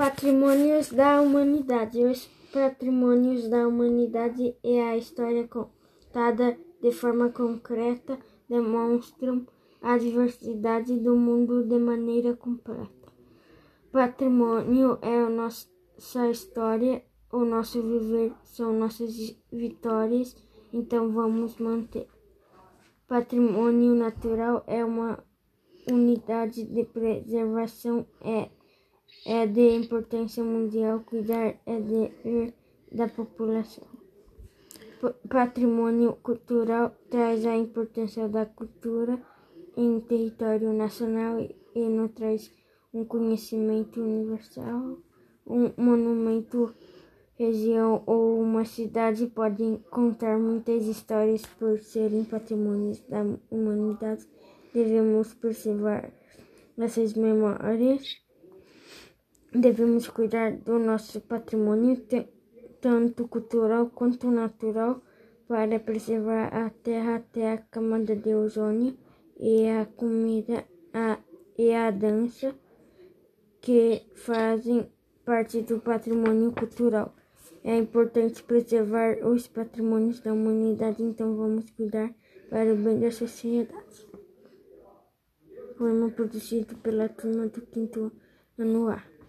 Patrimônios da Humanidade. Os patrimônios da humanidade é a história contada de forma concreta, demonstram a diversidade do mundo de maneira completa. Patrimônio é a nossa história, o nosso viver são nossas vitórias, então vamos manter. Patrimônio natural é uma unidade de preservação, é é de importância mundial, cuidar é dever da população. Patrimônio cultural traz a importância da cultura em território nacional e nos traz um conhecimento universal. Um monumento, região ou uma cidade podem contar muitas histórias por serem patrimônios da humanidade. Devemos preservar essas memórias devemos cuidar do nosso patrimônio, tanto cultural quanto natural, para preservar a terra até a camada de ozônio e a comida a, e a dança que fazem parte do patrimônio cultural. É importante preservar os patrimônios da humanidade, então vamos cuidar para o bem da sociedade. Poema produzido pela turma do quinto ano A.